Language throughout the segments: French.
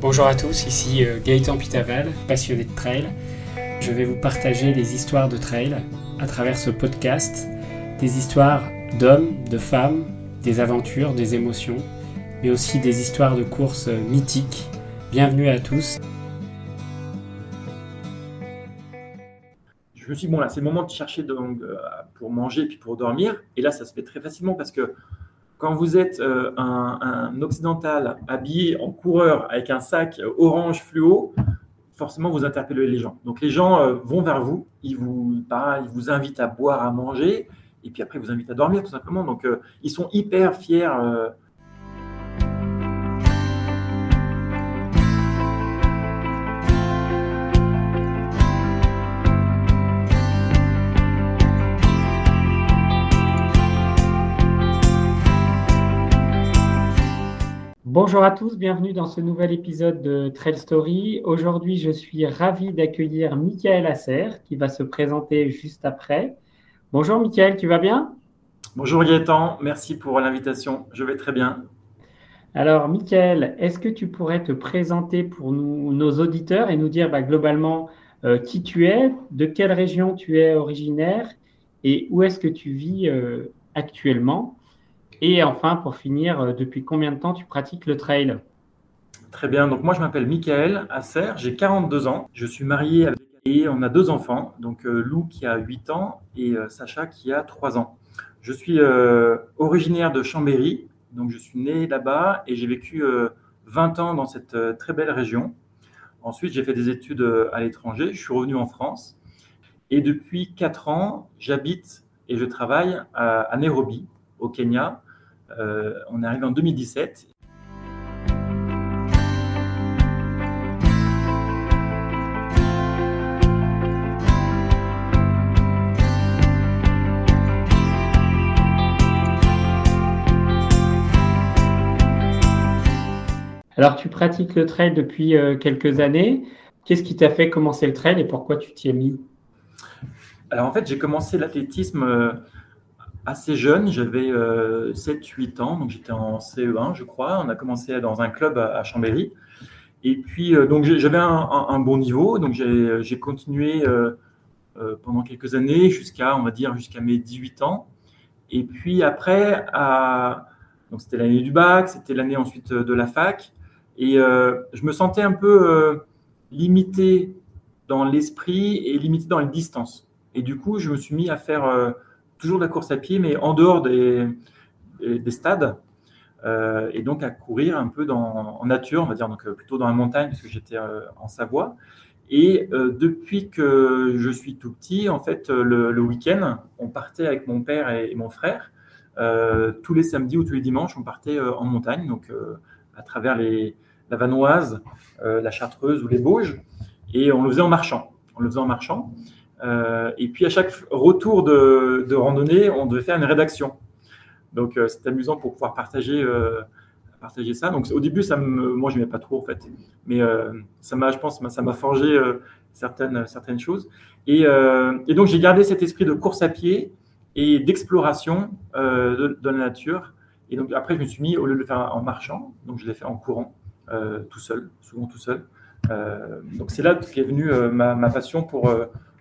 Bonjour à tous, ici euh, Gaëtan Pitaval, passionné de trail. Je vais vous partager des histoires de trail à travers ce podcast, des histoires d'hommes, de femmes, des aventures, des émotions, mais aussi des histoires de courses euh, mythiques. Bienvenue à tous. Je me suis dit, bon là, c'est le moment de chercher euh, pour manger et puis pour dormir. Et là, ça se fait très facilement parce que quand vous êtes euh, un, occidental habillé en coureur avec un sac orange fluo, forcément vous interpellez les gens. Donc les gens euh, vont vers vous, ils vous, ils vous invitent à boire, à manger, et puis après ils vous invitent à dormir tout simplement. Donc euh, ils sont hyper fiers Bonjour à tous, bienvenue dans ce nouvel épisode de Trail Story. Aujourd'hui, je suis ravi d'accueillir Michael Asser qui va se présenter juste après. Bonjour Michael, tu vas bien? Bonjour Gaëtan, merci pour l'invitation. Je vais très bien. Alors Michael, est-ce que tu pourrais te présenter pour nous, nos auditeurs et nous dire bah, globalement euh, qui tu es, de quelle région tu es originaire et où est-ce que tu vis euh, actuellement? Et enfin, pour finir, euh, depuis combien de temps tu pratiques le trail? Très bien. Donc, moi, je m'appelle Michael Asser. J'ai 42 ans. Je suis marié avec et on a deux enfants. Donc, euh, Lou qui a 8 ans et euh, Sacha qui a 3 ans. Je suis originaire de Chambéry. Donc, je suis né là-bas et j'ai vécu 20 ans dans cette très belle région. Ensuite, j'ai fait des études à l'étranger. Je suis revenu en France. Et depuis 4 ans, j'habite et je travaille à Nairobi, au Kenya. Euh, on est arrivé en 2017. Alors, tu pratiques le trail depuis euh, quelques années. Qu'est-ce qui t'a fait commencer le trail et pourquoi tu t'y es mis? Alors, en fait, j'ai commencé l'athlétisme euh, assez jeune, j'avais 7-8 euh, ans, donc j'étais en CE1, je crois. On a commencé dans un club à, Chambéry. Et puis, euh, donc j'avais un, bon niveau, donc j'ai continué euh, pendant quelques années, jusqu'à, on va dire, jusqu'à mes 18 ans. Et puis après, donc c'était l'année du bac, c'était l'année ensuite de la fac. Et je me sentais un peu limité dans l'esprit et limité dans les distances. Et du coup, je me suis mis à faire toujours de la course à pied, mais en dehors des, des stades. Euh, et donc à courir un peu dans, en nature, on va dire, donc euh, plutôt dans la montagne, parce que j'étais euh, en Savoie. Et depuis que je suis tout petit, en fait, le, week-end, on partait avec mon père et, mon frère. tous les samedis ou tous les dimanches, on partait en montagne, donc à travers la Vanoise, la Chartreuse ou les Bauges. Et on le faisait en marchant. On le faisait en marchant. Euh, et puis à chaque retour de, randonnée, on devait faire une rédaction. Donc euh, c'est amusant pour pouvoir partager, euh, partager ça. Donc au début, moi je n'aimais pas trop en fait, mais ça m'a, je pense, ça m'a forgé certaines, certaines choses. Et, donc j'ai gardé cet esprit de course à pied et d'exploration de, de, la nature. Et donc après, je me suis mis au lieu de le faire en marchant, donc je l'ai fait en courant, tout seul, souvent tout seul. donc c'est là qu'est venue ma, ma, passion pour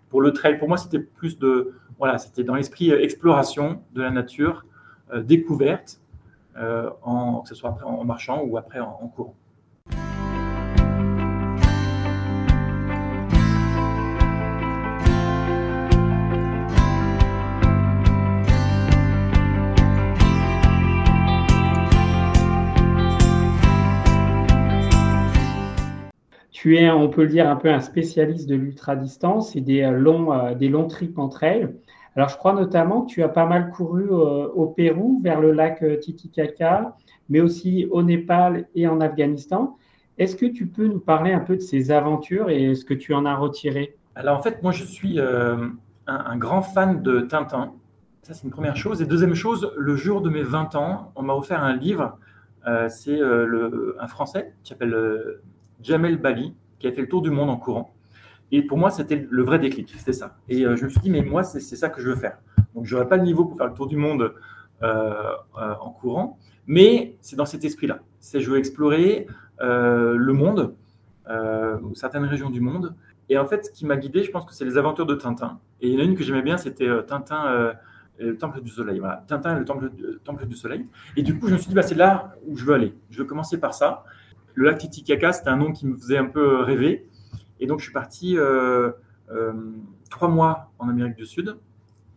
pour le trail, pour moi, c'était plus de, voilà, c'était dans l'esprit euh, exploration de la nature, euh, découverte, euh, que ce soit en marchant ou après en courant. Tu es, on peut le dire, un peu un spécialiste de l'ultra-distance et des euh, longs, euh, des longs trips entre elles. Alors, je crois notamment que tu as pas mal couru euh, au Pérou, vers le lac Titicaca, mais aussi au Népal et en Afghanistan. Est-ce que tu peux nous parler un peu de ces aventures et ce que tu en as retiré? Alors, en fait, moi, je suis un, grand fan de Tintin. Ça, c'est une première chose. Et deuxième chose, le jour de mes 20 ans, on m'a offert un livre. c'est un Français qui s'appelle Jamel Bali, qui a fait le tour du monde en courant. Et pour moi, c'était le vrai déclic, c'était ça. Et euh, je me suis dit, mais moi, c'est ça que je veux faire. Donc, je n'aurais pas le niveau pour faire le tour du monde euh, euh, en courant, mais c'est dans cet esprit-là. C'est je veux explorer, le monde, certaines régions du monde. Et en fait, ce qui m'a guidé, je pense que c'est les aventures de Tintin. Et il y en a une que j'aimais bien, c'était Tintin le Temple du Soleil. Voilà, Tintin et le temple, temple, du Soleil. Et du coup, je me suis dit, bah, c'est là où je veux aller. Je veux commencer par ça. Le lac Titicaca, c'était un nom qui me faisait un peu rêver. Et donc, je suis parti euh, euh, trois mois en Amérique du Sud.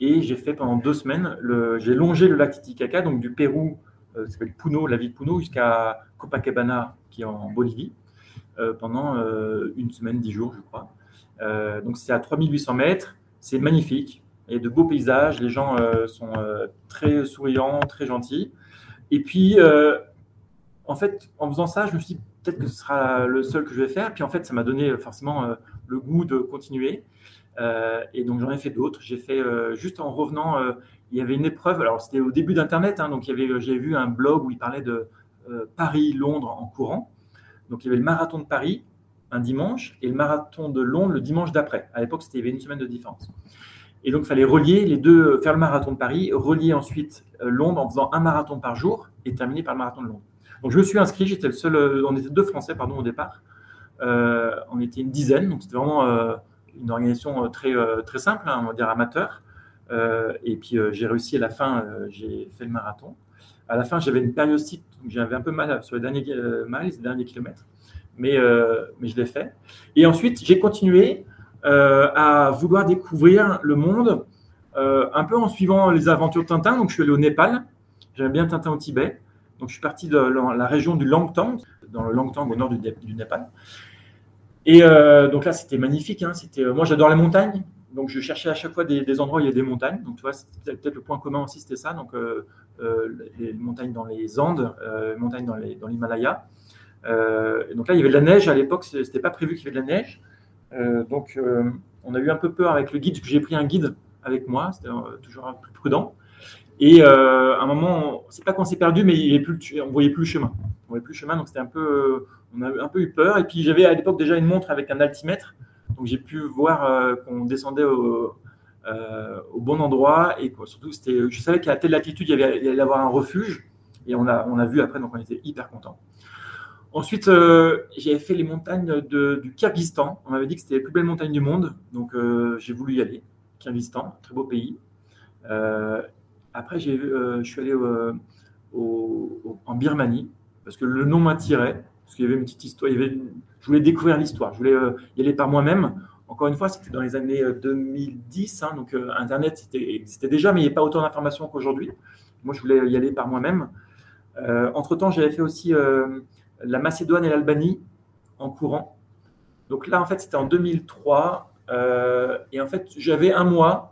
Et j'ai fait pendant deux semaines, j'ai longé le lac Titicaca, donc du Pérou, euh, s'appelle Puno, la ville de Puno, jusqu'à Copacabana, qui est en Bolivie, euh, pendant une semaine, dix jours, je crois. donc, c'est à 3800 mètres. C'est magnifique. Il y a de beaux paysages. Les gens sont très souriants, très gentils. Et puis, en fait, en faisant ça, je me suis dit, peut-être que ce sera le seul que je vais faire. Puis en fait, ça m'a donné forcément euh, le goût de continuer. Euh, et donc j'en ai fait d'autres. J'ai fait euh, juste en revenant, il y avait une épreuve. Alors c'était au début d'Internet, hein, donc j'ai vu un blog où il parlait de Paris-Londres en courant. Donc il y avait le marathon de Paris un dimanche et le marathon de Londres le dimanche d'après. À l'époque, c'était une semaine de différence. Et donc il fallait relier les deux, faire le marathon de Paris, relier ensuite Londres en faisant un marathon par jour et terminer par le marathon de Londres. Donc je me suis inscrit, j'étais le seul, euh, on était deux Français pardon au départ. Euh, on était une dizaine, donc c'était vraiment euh, une organisation très, très simple, hein, on va dire amateur. et puis j'ai réussi à la fin, j'ai fait le marathon. À la fin, j'avais une périostite, donc j'avais un peu mal sur les derniers miles, les derniers kilomètres, mais, mais je l'ai fait. Et ensuite, j'ai continué à vouloir découvrir le monde, un peu en suivant les aventures de Tintin. Donc je suis allé au Népal, j'aimais bien Tintin au Tibet. Donc, je suis parti de la région du Langtang, dans le Langtang au nord du, Népal. Et euh, donc là, c'était magnifique. Hein. Euh, moi, j'adore les montagnes. Donc, je cherchais à chaque fois des, endroits où il y a des montagnes. Donc, tu vois, c'était peut-être le point commun aussi, c'était ça. Donc, euh, les montagnes dans les Andes, les montagnes dans, l'Himalaya. donc là, il y avait de la neige. À l'époque, ce n'était pas prévu qu'il y avait de la neige. donc, on a eu un peu peur avec le guide, j'ai pris un guide avec moi. C'était toujours un plus prudent. Et euh, à un moment, c'est pas qu'on s'est perdu, mais il plus, on voyait plus le chemin. On voyait plus le chemin, donc c'était un peu, on a un peu eu peur. Et puis j'avais à l'époque déjà une montre avec un altimètre, donc j'ai pu voir euh, qu'on descendait au, euh, bon endroit. Et surtout, c'était, je savais qu'à telle latitude, il y, avait, y avoir un refuge. Et on a, on a vu après, donc on était hyper contents. Ensuite, j'avais fait les montagnes du Kyrgyzstan. On m'avait dit que c'était les plus belles montagnes du monde, donc j'ai voulu y aller. Kyrgyzstan, très beau pays. Après, euh, je suis allé euh, en Birmanie parce que le nom m'attirait, parce qu'il y avait une petite histoire. je voulais découvrir l'histoire, je voulais euh, y aller par moi-même. Encore une fois, c'était dans les années 2010, hein, donc Internet existait déjà, mais il n'y avait pas autant d'informations qu'aujourd'hui. Moi, je voulais y aller par moi-même. entre-temps, j'avais fait aussi la Macédoine et l'Albanie en courant. Donc là, en fait, c'était en 2003. et en fait, j'avais un mois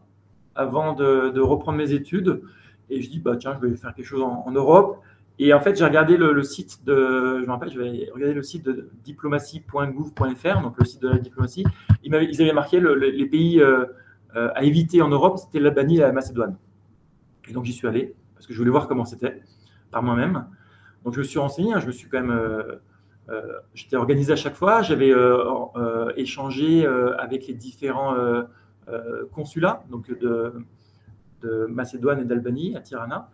avant de, reprendre mes études. Et je dis, bah, tiens, je vais faire quelque chose en, Europe. Et en fait, j'ai regardé le, site de, je me rappelle, je vais regarder le site de diplomatie.gouv.fr, donc le site de la diplomatie. Ils, avaient, marqué les pays euh, euh, à éviter en Europe, c'était l'Albanie et la Macédoine. Et donc j'y suis allé parce que je voulais voir comment c'était par moi-même. Donc je me suis renseigné, hein, je me suis quand même, euh, j'étais organisé à chaque fois, j'avais échangé avec les différents euh, consulat donc de, Macédoine et d'Albanie à Tirana,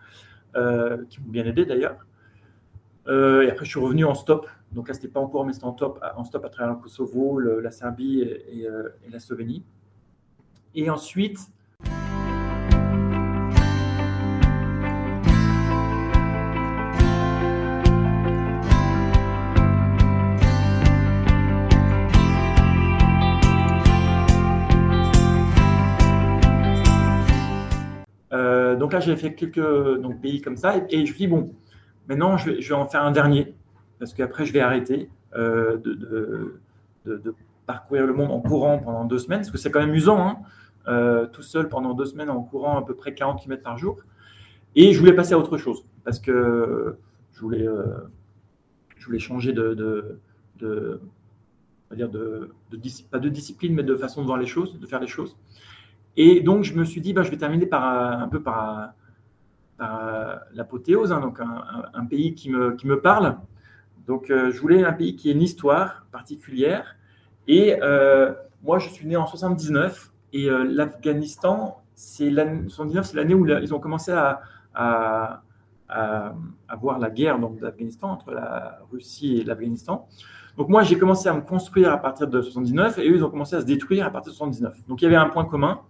euh, qui m'ont bien aidé d'ailleurs. Euh, et après, je suis revenu en stop. Donc là, c'était pas en cours, mais c'était en, top, en stop à travers le Kosovo, la Serbie et, la Slovénie. Et ensuite, là, j'ai fait quelques pays comme ça. Et, je me dis, bon, maintenant, je vais, en faire un dernier. Parce qu'après, je vais arrêter euh, de, de, parcourir le monde en courant pendant deux semaines. Parce que c'est quand même usant, hein, euh, tout seul pendant deux semaines en courant à peu près 40 km par jour. Et je voulais passer à autre chose. Parce que je voulais, euh, je voulais changer de, de, on va dire de, pas de discipline, mais de façon de voir les choses, de faire les choses. Et donc, je me suis dit, bah, je vais terminer par un peu par, l'apothéose, hein, donc un, pays qui me, qui me parle. Donc, euh, je voulais un pays qui ait une histoire particulière. Et euh, moi, je suis né en 79 et euh, l'Afghanistan, c'est l'année, c'est l'année où ils ont commencé à, à, voir la guerre d'Afghanistan entre la Russie et l'Afghanistan. Donc moi, j'ai commencé à me construire à partir de 79 et eux, ils ont commencé à se détruire à partir de 79. Donc il y avait un point commun.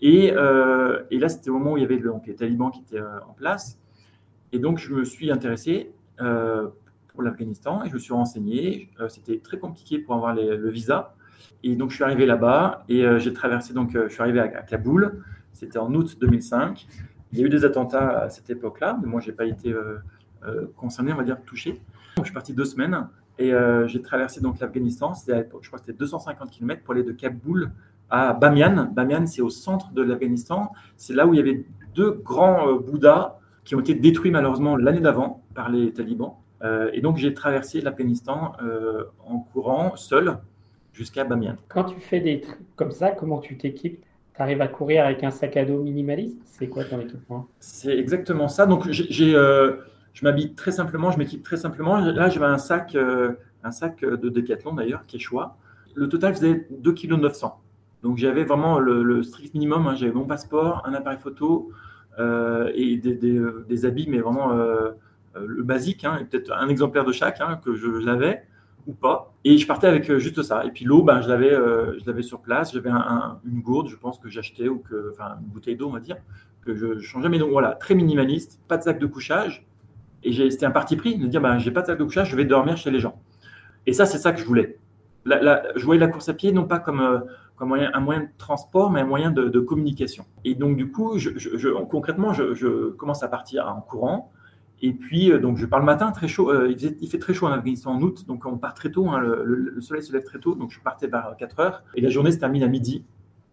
Et, euh, et là, c'était au moment où il y avait donc, les talibans qui étaient euh, en place. Et donc, je me suis intéressé euh, pour l'Afghanistan et je me suis renseigné. c'était très compliqué pour avoir le visa. Et donc, je suis arrivé là-bas et j'ai traversé, donc, je suis arrivé à, à Kaboul. C'était en août 2005. Il y a eu des attentats à cette époque-là, mais moi, je n'ai pas été concerné, on va dire, touché. Donc, je suis parti deux semaines et j'ai traversé donc l'Afghanistan. Je crois que c'était 250 km pour aller de Kaboul à Bamiyan. Bamiyan, c'est au centre de l'Afghanistan. C'est là où il y avait deux grands euh, Bouddhas qui ont été détruits malheureusement l'année d'avant par les talibans. Euh, et donc j'ai traversé l'Afghanistan euh, en courant seul jusqu'à Bamiyan. Quand tu fais des trucs comme ça, comment tu t'équipes? Tu arrives à courir avec un sac à dos minimaliste? C'est quoi ton équipement? C'est exactement ça. Donc j'ai, je m'habille très simplement, je m'équipe très simplement. Là j'avais un sac, un sac de décathlon d'ailleurs, qui est choix. Le total faisait 2,9 kg. Donc j'avais vraiment le, strict minimum. Hein. J'avais mon passeport, un appareil photo euh, et des, habits, mais vraiment euh, euh, le basique, hein, peut-être un exemplaire de chaque hein, que je l'avais ou pas. Et je partais avec juste ça. Et puis l'eau, ben, je l'avais, sur place. J'avais une gourde, je pense que j'achetais ou que, enfin une bouteille d'eau, on va dire, que je, changeais. Mais donc voilà, très minimaliste, pas de sac de couchage. Et c'était un parti pris de dire, ben, j'ai pas de sac de couchage, je vais dormir chez les gens. Et ça, c'est ça que je voulais. je voyais la course à pied non pas comme comme un moyen de transport, mais un moyen de, communication. Et donc, du coup, concrètement, je, commence à partir en courant. Et puis, euh, donc, je pars le matin, très chaud. Euh, il, fait très chaud en Afghanistan en août, donc on part très tôt. Hein, le, soleil se lève très tôt, donc je partais vers 4 heures. Et la journée se termine à midi,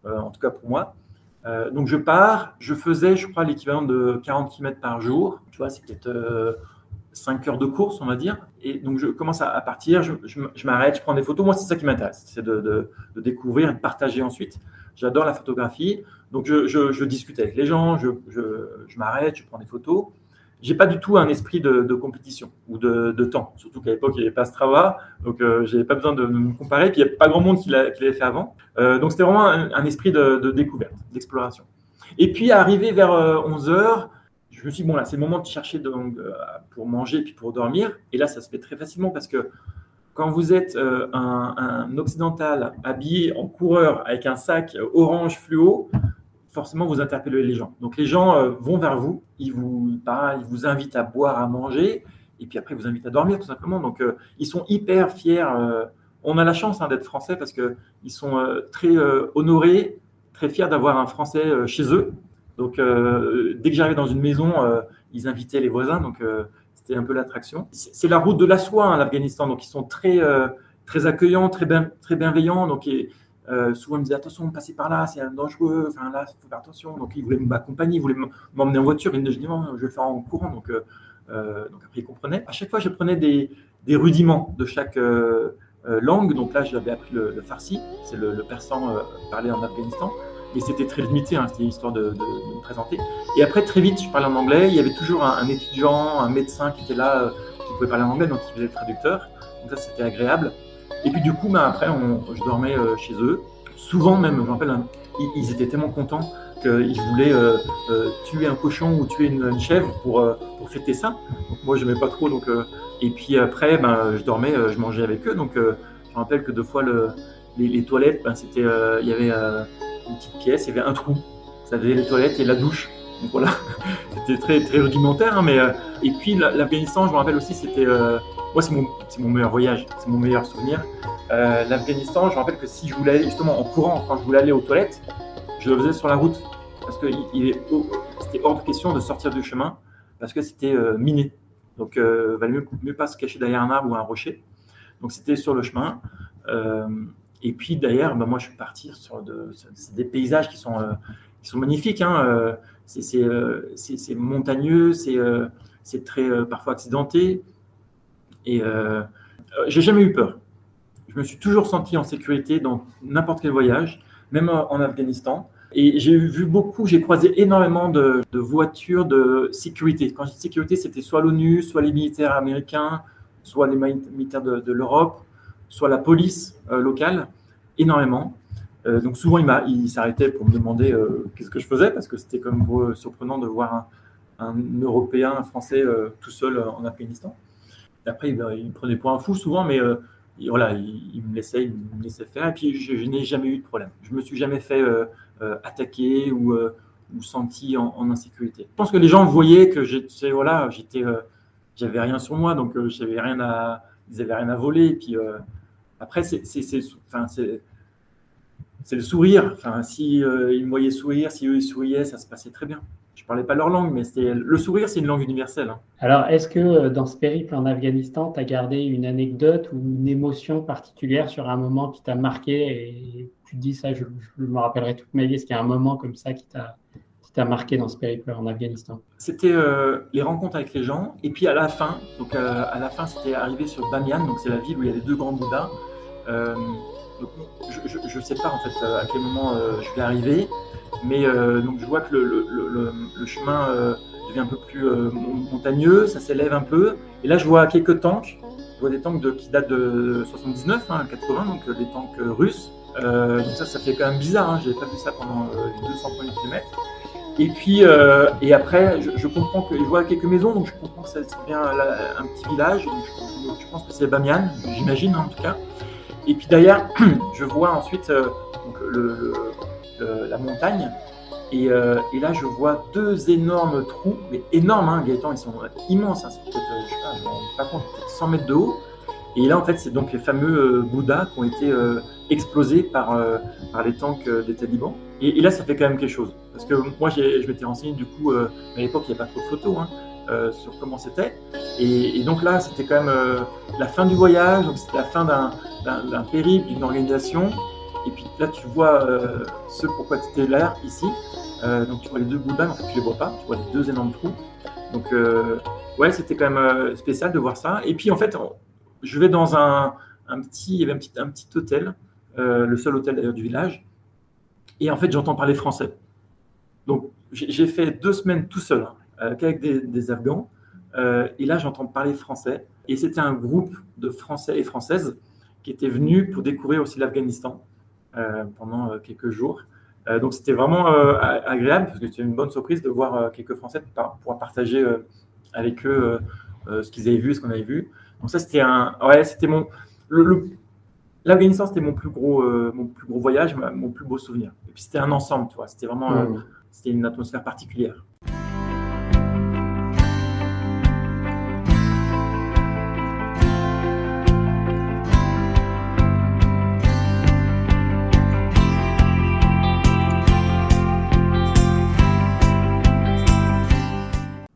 euh, en tout cas pour moi. donc, je pars. Je faisais, je crois, l'équivalent de 40 km par jour. Tu vois, c'est 5 heures de course, on va dire. Et donc, je commence à, partir, je, m'arrête, je prends des photos. Moi, c'est ça qui m'intéresse, c'est de, découvrir et de partager ensuite. J'adore la photographie. Donc, je, discute avec les gens, je, m'arrête, je prends des photos. J'ai pas du tout un esprit de, compétition ou de, temps. Surtout qu'à l'époque, il n'y avait pas Strava, donc euh, je n'avais pas besoin de me comparer. Puis il n'y a pas grand monde qui l'avait fait avant. Euh, donc c'était vraiment un, esprit de, découverte, d'exploration. Et puis arrivé vers 11 euh, heures, je me suis dit, bon, là, c'est le moment de chercher donc, euh, pour manger puis pour dormir. Et là, ça se fait très facilement parce que quand vous êtes euh, un, occidental habillé en coureur avec un sac orange fluo, forcément, vous interpellez les gens. Donc, les gens euh, vont vers vous, ils vous, ils vous invitent à boire, à manger, et puis après, ils vous invitent à dormir, tout simplement. Donc, ils sont hyper fiers. on a la chance hein, d'être français parce qu'ils sont très honorés, très fiers d'avoir un français chez eux. Donc, euh, dès que j'arrivais dans une maison, euh, ils invitaient les voisins. Donc, euh, c'était un peu l'attraction. C'est la route de la soie, hein, l'Afghanistan. Donc, ils sont très, très accueillants, très, bien, très bienveillants. Donc, souvent, ils me disaient attention, passez par là, c'est dangereux. Enfin, là, il faut faire attention. Donc, ils voulaient m'accompagner, ils voulaient m'emmener en voiture. Ils me disaient non, je vais le faire en courant. Donc, après, ils comprenaient. À chaque fois, je prenais des, rudiments de chaque langue. Donc là, j'avais appris le, farsi, c'est le, persan parlé en Afghanistan et c'était très limité, hein, c'était histoire de, me présenter. Et après, très vite, je parlais en anglais. Il y avait toujours un, étudiant, un médecin qui était là, euh, qui pouvait parler en anglais, donc qui faisait le traducteur. Donc ça, c'était agréable. Et puis du coup, ben, après, je dormais euh, chez eux. Souvent même, je me rappelle, hein, ils, étaient tellement contents qu'ils voulaient euh, tuer un cochon ou tuer une, chèvre pour, pour fêter ça. Donc moi, je n'aimais pas trop. Donc, et puis après, ben, je dormais, je mangeais avec eux. Donc je me rappelle que deux fois, le, les, toilettes, ben, c'était, il y avait une petite pièce, il y avait un trou. Ça faisait les toilettes et la douche. Donc voilà, c'était très, rudimentaire. Hein, mais, euh, et puis l'Afghanistan, je me rappelle aussi, c'était. Euh, moi, c'est mon, mon, meilleur voyage, c'est mon meilleur souvenir. Euh, L'Afghanistan, je me rappelle que si je voulais aller justement en courant, quand je voulais aller aux toilettes, je le faisais sur la route. Parce que c'était hors de question de sortir du chemin, parce que c'était miné. Donc, il valait mieux, mieux, pas se cacher derrière un arbre ou un rocher. Donc, c'était sur le chemin. Et puis d'ailleurs, bah, moi je suis parti sur des paysages qui sont, euh, qui sont magnifiques. Hein, euh, euh, c'est montagneux, c'est très parfois accidenté. Et j'ai jamais eu peur. Je me suis toujours senti en sécurité dans n'importe quel voyage, même en Afghanistan. Et j'ai vu beaucoup, j'ai croisé énormément de, voitures de sécurité. Quand je dis sécurité, c'était soit l'ONU, soit les militaires américains, soit les militaires de l'Europe, soit la police euh, locale, énormément. Euh, donc souvent, il, s'arrêtait pour me demander euh, qu'est-ce que je faisais, parce que c'était comme surprenant de voir un Européen, un Français tout seul en Afghanistan. Après, il, me prenait pour un fou souvent, mais voilà, il, me laissait, il me laissait faire. Et puis, je, n'ai jamais eu de problème. Je me suis jamais fait attaquer ou, ou senti en, insécurité. Je pense que les gens voyaient que j'étais, voilà, j'étais, j'avais rien sur moi, donc j'avais rien à, ils avaient rien à voler. Et puis après, c'est, le sourire. Enfin, si euh, ils me voyaient sourire, si eux ils souriaient, ça se passait très bien. Je parlais pas leur langue, mais le sourire, c'est une langue universelle. Hein. Alors, est-ce que euh, dans ce périple en Afghanistan, tu as gardé une anecdote ou une émotion particulière sur un moment qui t'a marqué et tu te dis ça, je, me rappellerai toute ma vie. Est-ce qu'il y a un moment comme ça qui t'a t'a marqué dans ce périple en Afghanistan? C'était euh, les rencontres avec les gens, et puis à la fin, donc à la fin, c'était arrivé sur Bamiyan, donc c'est la ville où il y a les deux grands Bouddhas je ne sais pas en fait euh, à quel moment euh, je vais arriver, mais euh, donc je vois que le, chemin devient un peu plus montagneux, ça s'élève un peu, et là je vois quelques tanks, je vois des tanks qui datent de 79, 80, hein, donc des tanks russes. donc ça, ça fait quand même bizarre, hein, n'avais pas vu ça pendant les 200 premiers kilomètres. Et puis, et après, je, comprends que je vois quelques maisons, donc je comprends que c'est bien un petit village. je, pense que c'est Bamiyan, j'imagine en tout cas. Et puis derrière, je vois ensuite euh, la montagne. Euh, et, là, je vois deux énormes trous, mais énormes, hein, Gaëtan, ils sont immenses. Hein, c'est peut-être, euh, je sais pas, pas compte, 100 mètres de haut. Et là, en fait, c'est donc les fameux Bouddhas qui ont été explosés par, par les tanks des talibans. Et, là, ça fait quand même quelque chose. Parce que moi, je m'étais renseigné, du coup, à l'époque, il n'y a pas trop de photos. Hein. Euh, sur comment c'était. Et, donc là, c'était quand même euh, la fin du voyage, donc c'était la fin d'un périple, d'une organisation. Et puis là, tu vois euh, ce pourquoi tu étais là, ici. donc tu vois les deux Bouddhas, en fait, tu les vois pas, tu vois les deux énormes trous. Donc ouais, c'était quand même spécial de voir ça. Et puis en fait, je vais dans un, un petit, il y avait un petit, un petit hôtel, le seul hôtel d'ailleurs du village. Et en fait, j'entends parler français. Donc j'ai fait deux semaines tout seul. Hein. Euh, qu'avec des, Afghans. Euh, et là, j'entends parler français. Et c'était un groupe de Français et Françaises qui étaient venus pour découvrir aussi l'Afghanistan euh, pendant quelques jours. donc c'était vraiment agréable parce que c'était une bonne surprise de voir quelques Français pouvoir partager avec eux ce qu'ils avaient vu ce qu'on avait vu. Donc ça c'était un, ouais, c'était mon, l'Afghanistan c'était mon plus gros, mon plus gros voyage, mon plus beau souvenir. Et puis c'était un ensemble, tu vois. C'était vraiment, mmh. c'était une atmosphère particulière.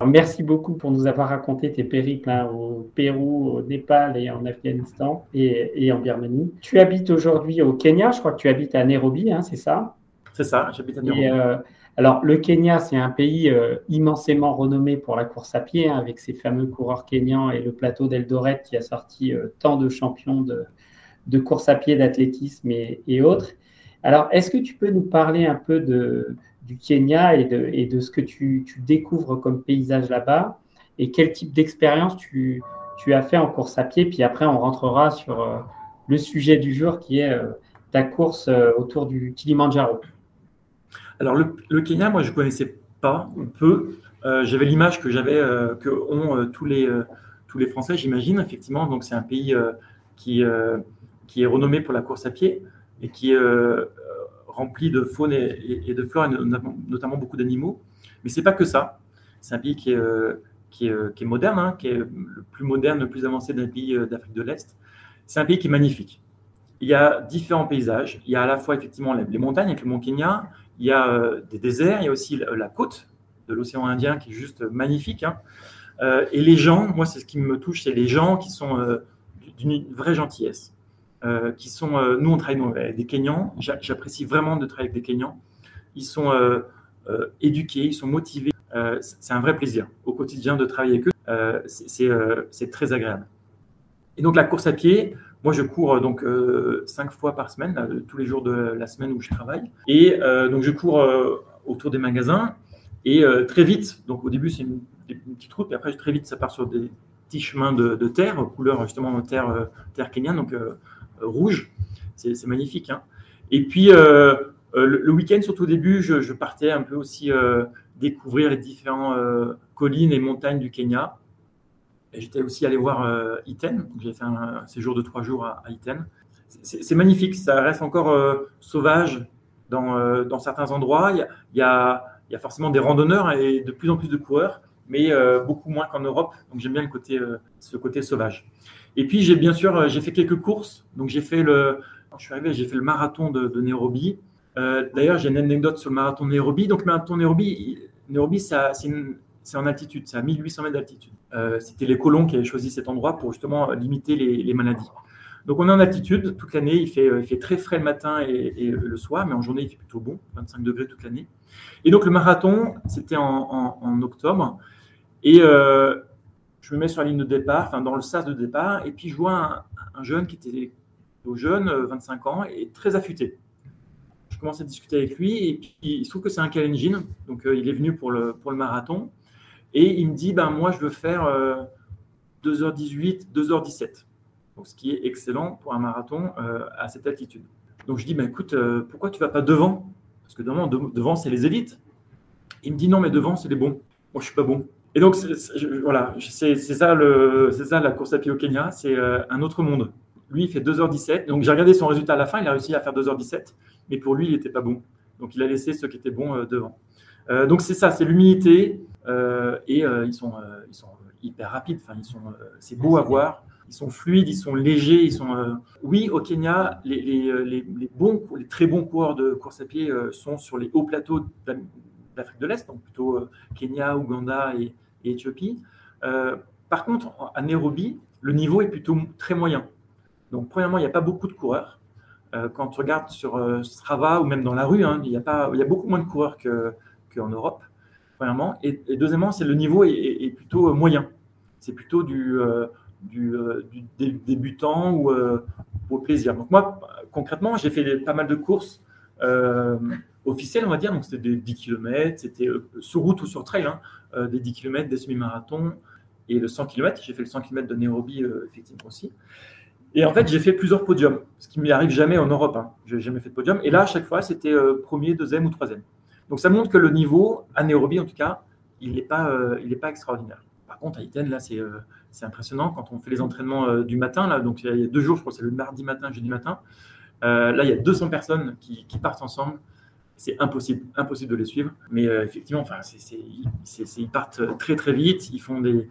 Merci beaucoup pour nous avoir raconté tes périples hein, au Pérou, au Népal et en Afghanistan et, en Birmanie. Tu habites aujourd'hui au Kenya, je crois que tu habites à Nairobi, hein, c'est ça? C'est ça, j'habite à Nairobi. Euh, alors, le Kenya, c'est un pays euh, immensément renommé pour la course à pied, hein, avec ses fameux coureurs kenyans et le plateau d'Eldoret qui a sorti euh, tant de champions de, course à pied, d'athlétisme et, autres. Alors, est-ce que tu peux nous parler un peu de, du Kenya et de, ce que tu, découvres comme paysage là-bas et quel type d'expérience tu, as fait en course à pied. Puis après, on rentrera sur euh, le sujet du jour qui est euh, ta course euh, autour du Kilimanjaro. Alors, le, Kenya, moi, je connaissais pas, peu. J'avais l'image que j'avais, que ont tous, les, tous les Français, j'imagine, effectivement. Donc, c'est un pays qui, qui est renommé pour la course à pied et qui rempli de faune et, de flore, et notamment beaucoup d'animaux. Mais c'est pas que ça. C'est un pays qui est, euh, qui est, euh, qui est moderne, hein, qui est le plus moderne, le plus avancé d'un pays euh, d'Afrique de l'Est. C'est un pays qui est magnifique. Il y a différents paysages. Il y a à la fois effectivement les, montagnes avec le mont Kenya, il y a des déserts, il y a aussi la, côte de l'océan Indien qui est juste magnifique. Hein. et les gens, moi c'est ce qui me touche, c'est les gens qui sont d'une vraie gentillesse. Euh, qui sont, euh, nous on travaille avec des Kenyans, j'apprécie vraiment de travailler avec des Kenyans. Ils sont euh, éduqués, ils sont motivés. c'est un vrai plaisir au quotidien de travailler avec eux. c'est très agréable. Et donc la course à pied, moi je cours donc cinq fois par semaine, tous les jours de la semaine où je travaille. Et donc je cours autour des magasins. Et très vite, donc au début c'est une, petite route, et après très vite ça part sur des petits chemins de, terre, couleur justement terre, terre kenyane. Donc rouge. C'est magnifique. Hein. Et puis, euh, euh, le, week-end, surtout au début, je, partais un peu aussi euh, découvrir les différentes collines et montagnes du Kenya. J'étais aussi allé voir Iten. J'ai fait un, séjour de trois jours à, Iten. C'est magnifique. Ça reste encore sauvage dans, certains endroits. Il y, a, forcément des randonneurs et de plus en plus de coureurs, mais beaucoup moins qu'en Europe. Donc j'aime bien ce côté sauvage. Et puis j'ai bien sûr j'ai fait quelques courses. Donc j'ai fait le, je suis arrivé, j'ai fait le marathon de, Nairobi. D'ailleurs j'ai une anecdote sur le marathon de Nairobi. Donc le marathon de Nairobi, Nairobi c'est en altitude, c'est à 1800 mètres d'altitude. Euh, c'était les colons qui avaient choisi cet endroit pour justement limiter les, maladies. Donc on est en altitude toute l'année, il fait, il fait très frais le matin et, le soir, mais en journée il fait plutôt bon, 25 degrés toute l'année. Et donc le marathon, c'était en, octobre, et euh, je me mets sur la ligne de départ, enfin dans le sas de départ, et puis je vois un, jeune qui était au jeune, 25 ans, et très affûté. Je commence à discuter avec lui, et puis il se trouve que c'est un Kalenjin, donc euh, il est venu pour le, marathon. Et il me dit, ben, moi, je veux faire 2h18, euh, 2h17. Donc, ce qui est excellent pour un marathon euh, à cette altitude. Donc, je dis, ben, écoute, euh, pourquoi tu vas pas devant? Parce que devant, devant c'est les élites. Il me dit, non, mais devant, c'est les bons. Moi, je suis pas bon. Et donc, voilà, c'est ça, la course à pied au Kenya, c'est un autre monde. Lui, il fait 2h17. Donc, j'ai regardé son résultat à la fin, il a réussi à faire 2h17, mais pour lui, il n'était pas bon. Donc, il a laissé ceux qui étaient bons devant. donc, c'est ça, c'est l'humilité, euh, et euh, ils, sont, euh, hyper rapides. Enfin, ils sont, c'est beau à voir ils sont fluides, ils sont légers, ils sont. Oui, au Kenya, les, bons, les très bons coureurs de course à pied sont sur les hauts plateaux d'Afrique de l'Est, donc plutôt Kenya, Ouganda et, Éthiopie. par contre, à Nairobi, le niveau est plutôt très moyen. Donc, premièrement, il n'y a pas beaucoup de coureurs. quand tu regardes sur Strava ou même dans la rue, hein, il, y a beaucoup moins de coureurs qu'en Europe premièrement. Et, deuxièmement, c'est le niveau est, plutôt euh, moyen. C'est plutôt du, euh, du, euh, débutant ou au plaisir. Donc moi, concrètement, j'ai fait pas mal de courses officielles, on va dire. Donc c'était des 10 km, c'était sur route ou sur trail, hein, des 10 km, des semi-marathons et le 100 km. J'ai fait le 100 km de Nairobi, effectivement aussi. Et en fait, j'ai fait plusieurs podiums, ce qui ne m'y arrive jamais en Europe. Hein. Je n'ai jamais fait de podium. Et là, à chaque fois, c'était premier, deuxième ou troisième. Donc ça montre que le niveau, à Nairobi en tout cas, il n'est pas, euh, pas extraordinaire. Par contre, à Iten, là, c'est euh, impressionnant quand on fait les entraînements euh, du matin. Là, donc il y a deux jours, je crois que c'est le mardi matin, jeudi matin. Là, il y a 200 personnes qui, partent ensemble. C'est impossible, impossible de les suivre. Mais effectivement, enfin, ils partent très très vite. Ils font des,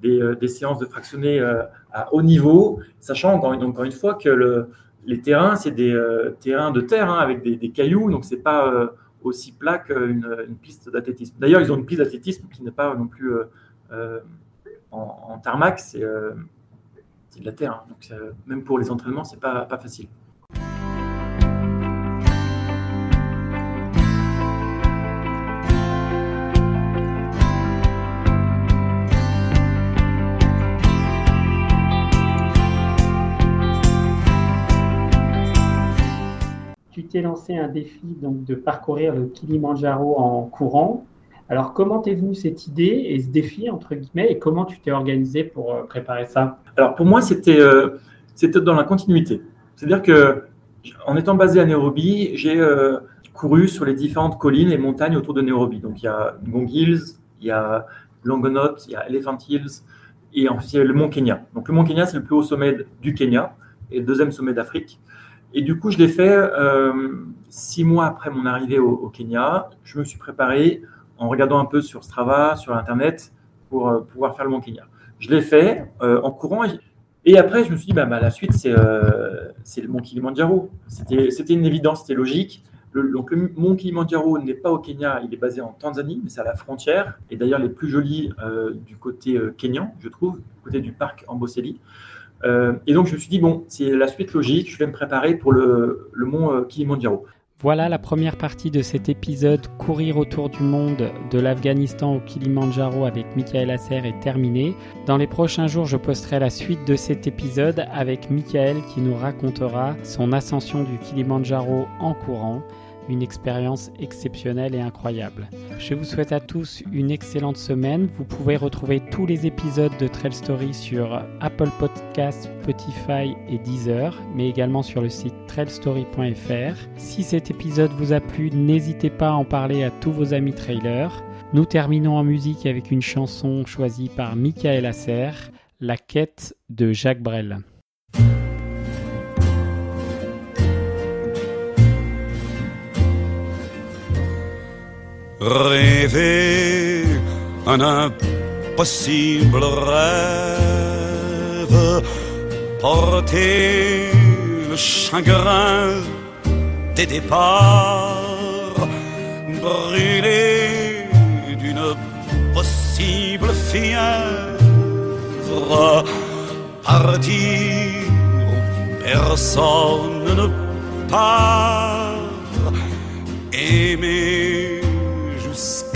des, séances de fractionnés à haut niveau, sachant encore, une fois que le, les terrains, c'est des terrains de terre hein, avec des, cailloux. Donc, c'est pas aussi plat qu'une une piste d'athlétisme. D'ailleurs, ils ont une piste d'athlétisme qui n'est pas non plus euh, euh, en, tarmac, c'est euh, de la terre. Hein. Donc, même pour les entraînements, c'est pas, pas facile. T'es lancé un défi donc, de parcourir le Kilimanjaro en courant. Alors, comment t'es venu cette idée et ce défi, entre guillemets, et comment tu t'es organisé pour euh, préparer ça? Alors, pour moi, c'était euh, dans la continuité. C'est-à-dire que, en étant basé à Nairobi, j'ai euh, couru sur les différentes collines et montagnes autour de Nairobi. Donc, il y a Ngong il y a Longonot, il y a Elephant Hills, et ensuite, le mont Kenya. Donc, le mont Kenya, c'est le plus haut sommet du Kenya et le deuxième sommet d'Afrique. Et du coup, je l'ai fait euh, six mois après mon arrivée au, Kenya. Je me suis préparé en regardant un peu sur Strava, sur Internet, pour euh, pouvoir faire le Mont Kenya. Je l'ai fait euh, en courant. Et après, je me suis dit, bah, bah la suite, c'est le Mont Kilimanjaro. C'était une évidence, c'était logique. Le, donc, le Mont Kilimanjaro n'est pas au Kenya, il est basé en Tanzanie, mais c'est à la frontière. Et d'ailleurs, les plus jolis du côté kenyan, je trouve, du côté du parc Amboseli. Euh, et donc je me suis dit, bon, c'est la suite logique, je vais me préparer pour le, le mont euh, Kilimanjaro. Voilà la première partie de cet épisode Courir autour du monde de l'Afghanistan au Kilimanjaro avec Michael Asser est terminée. Dans les prochains jours, je posterai la suite de cet épisode avec Michael qui nous racontera son ascension du Kilimanjaro en courant une expérience exceptionnelle et incroyable. Je vous souhaite à tous une excellente semaine. Vous pouvez retrouver tous les épisodes de Trail Story sur Apple Podcasts, Spotify et Deezer, mais également sur le site trailstory.fr. Si cet épisode vous a plu, n'hésitez pas à en parler à tous vos amis trailers. Nous terminons en musique avec une chanson choisie par Michael Asser, La quête de Jacques Brel. Rêver un impossible rêve, porter le chagrin des départs, brûler d'une possible fièvre, partir où personne ne part, aimer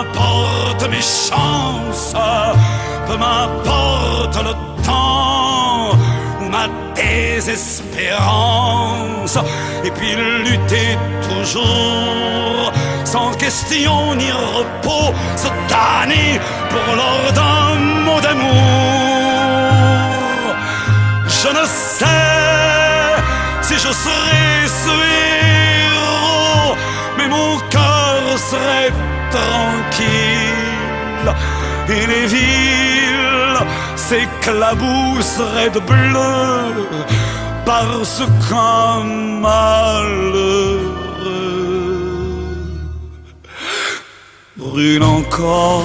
m'importe mes chances, peu m'importe le temps ou ma désespérance, et puis lutter toujours, sans question ni repos, se tanner pour l'ordre d'un mot d'amour. Je ne sais si je serai ce héros, mais mon cœur serait tranquille. Et les villes s'éclabousseraient de bleu parce qu'un malheureux brûle encore,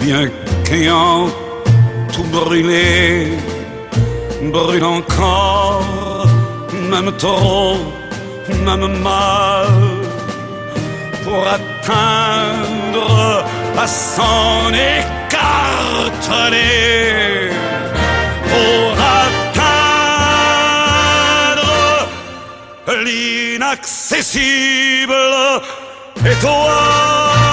bien qu'ayant tout brûlé, brûle encore, même trop, même mal, pour atteindre à s'en écarteler, pour atteindre l'inaccessible étoile.